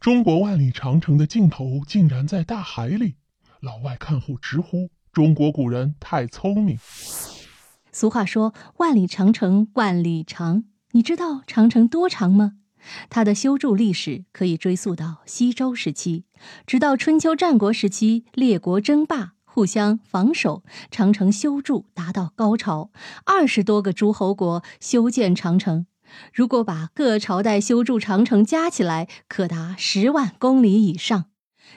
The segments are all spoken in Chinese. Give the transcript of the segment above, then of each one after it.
中国万里长城的尽头竟然在大海里，老外看后直呼中国古人太聪明。俗话说“万里长城万里长”，你知道长城多长吗？它的修筑历史可以追溯到西周时期，直到春秋战国时期，列国争霸，互相防守，长城修筑达到高潮，二十多个诸侯国修建长城。如果把各朝代修筑长城加起来，可达十万公里以上。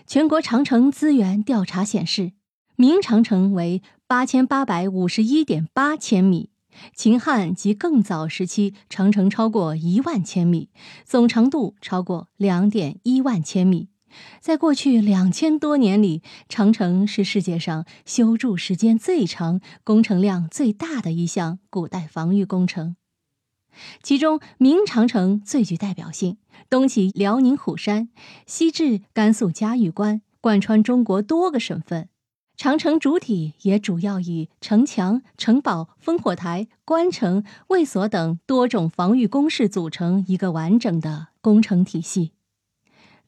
全国长城资源调查显示，明长城为八千八百五十一点八千米。秦汉及更早时期，长城超过一万千米，总长度超过两点一万千米。在过去两千多年里，长城是世界上修筑时间最长、工程量最大的一项古代防御工程。其中，明长城最具代表性，东起辽宁虎山，西至甘肃嘉峪关，贯穿中国多个省份。长城主体也主要以城墙、城堡、烽火台、关城、卫所等多种防御工事组成一个完整的工程体系。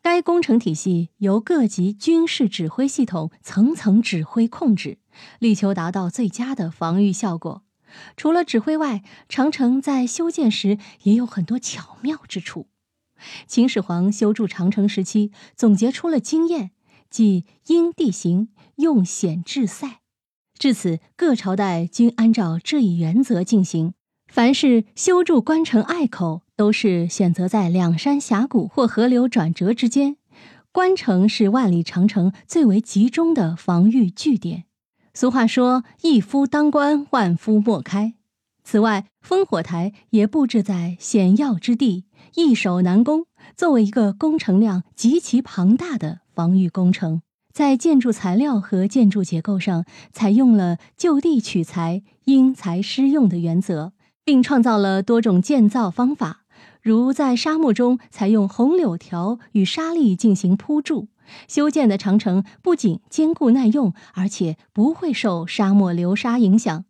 该工程体系由各级军事指挥系统层层指挥控制，力求达到最佳的防御效果。除了指挥外，长城在修建时也有很多巧妙之处。秦始皇修筑长城时期，总结出了经验。即因地形用险制塞，至此各朝代均按照这一原则进行。凡是修筑关城隘口，都是选择在两山峡谷或河流转折之间。关城是万里长城最为集中的防御据点。俗话说：“一夫当关，万夫莫开。”此外，烽火台也布置在险要之地，易守难攻。作为一个工程量极其庞大的防御工程，在建筑材料和建筑结构上采用了就地取材、因材施用的原则，并创造了多种建造方法，如在沙漠中采用红柳条与沙砾进行铺筑，修建的长城不仅坚固耐用，而且不会受沙漠流沙影响。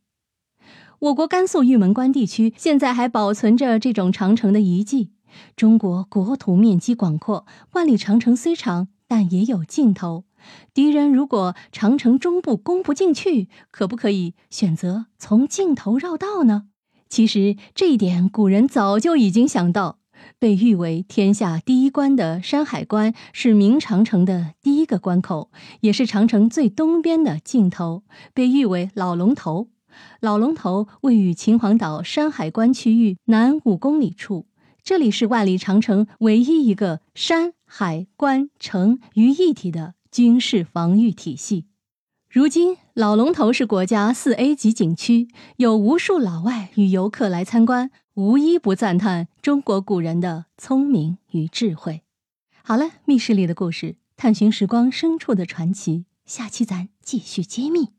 我国甘肃玉门关地区现在还保存着这种长城的遗迹。中国国土面积广阔，万里长城虽长，但也有尽头。敌人如果长城中部攻不进去，可不可以选择从尽头绕道呢？其实这一点古人早就已经想到。被誉为天下第一关的山海关，是明长城的第一个关口，也是长城最东边的尽头，被誉为老龙头。老龙头位于秦皇岛山海关区域南五公里处。这里是万里长城唯一一个山海关城于一体的军事防御体系。如今，老龙头是国家四 A 级景区，有无数老外与游客来参观，无一不赞叹中国古人的聪明与智慧。好了，密室里的故事，探寻时光深处的传奇，下期咱继续揭秘。